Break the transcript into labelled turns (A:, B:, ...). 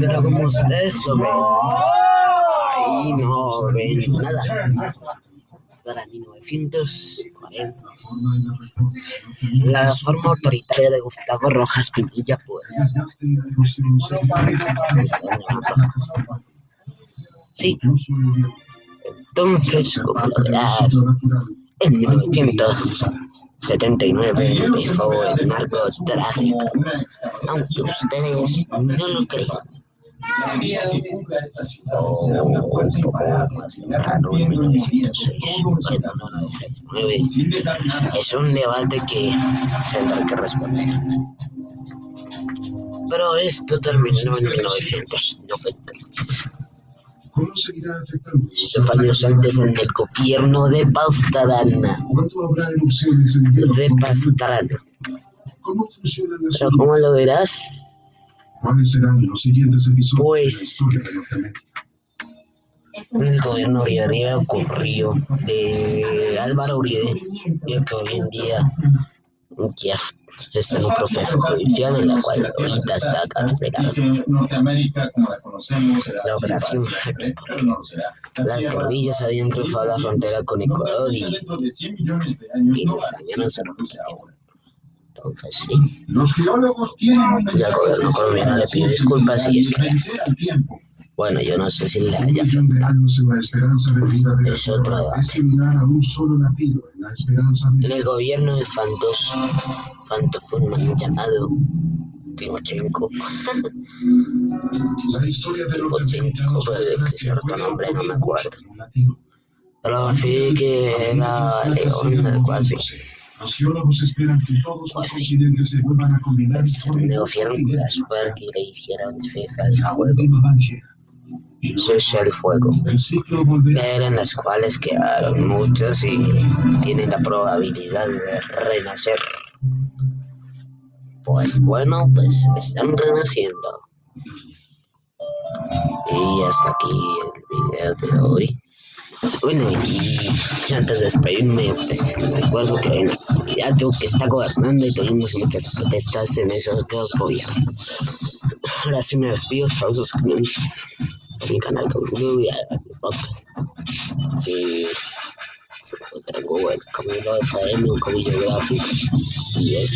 A: Pero como ustedes ven, ahí no ven nada. Para 1940, la forma autoritaria de Gustavo Rojas Pinilla, pues. Sí, entonces, como verás, en 1979 empezó el narcotráfico, aunque ustedes no lo crean. O un poco más temprano, en 1906, bueno, no, no, 1969. Es un debate que tendrá que responder. Pero esto terminó en 1996.
B: ¿Cómo seguirá afectando?
A: Estos años antes en el gobierno de Pastrana.
B: ¿Cuándo habrá erupciones en el
A: De Pastrana.
B: ¿Cómo funcionan las
A: Pero ¿cómo lo verás?
B: ¿Cuáles serán los siguientes episodios
A: Pues-
B: la?
A: En el gobierno de Uribe ocurrió de Álvaro Uribe, y que hoy en día ya está en un proceso judicial en la cual ahorita está
C: como la
A: operación Las guerrillas habían cruzado la frontera con Ecuador y,
C: Norteamérica dentro de 100 millones de años
A: y
C: a
A: dañaron reputación.
C: ahora.
A: Entonces sí,
B: Los geólogos tienen un
A: el gobierno colombiano le pide disculpas y es que. Bueno, yo no sé si le haya
B: la
A: Es otro debate.
B: en
A: el gobierno de Fantos, Fantos fue un man llamado Timochenko.
B: la historia de
A: que
B: puede
A: nombre, no me acuerdo. Pero sí que era León, el cual sí.
B: Los geólogos esperan que todos los
A: Pues
B: continentes se vuelvan a combinar
A: Negociaron con las FARC y le cesa el
B: La
A: Cesa el fuego. En las cuales quedaron muchos y tienen la probabilidad de renacer. Pues bueno, pues están renaciendo. Y hasta aquí el video de hoy. Bueno, y antes de despedirme, pues recuerdo que hay un candidato que está gobernando y tuvimos muchas protestas en esos dos gobiernos. Ahora sí me despido, chao, suscríbanse kana kan wewe podcast. Sai kamar da wasa yanayin kawai geography. Yes.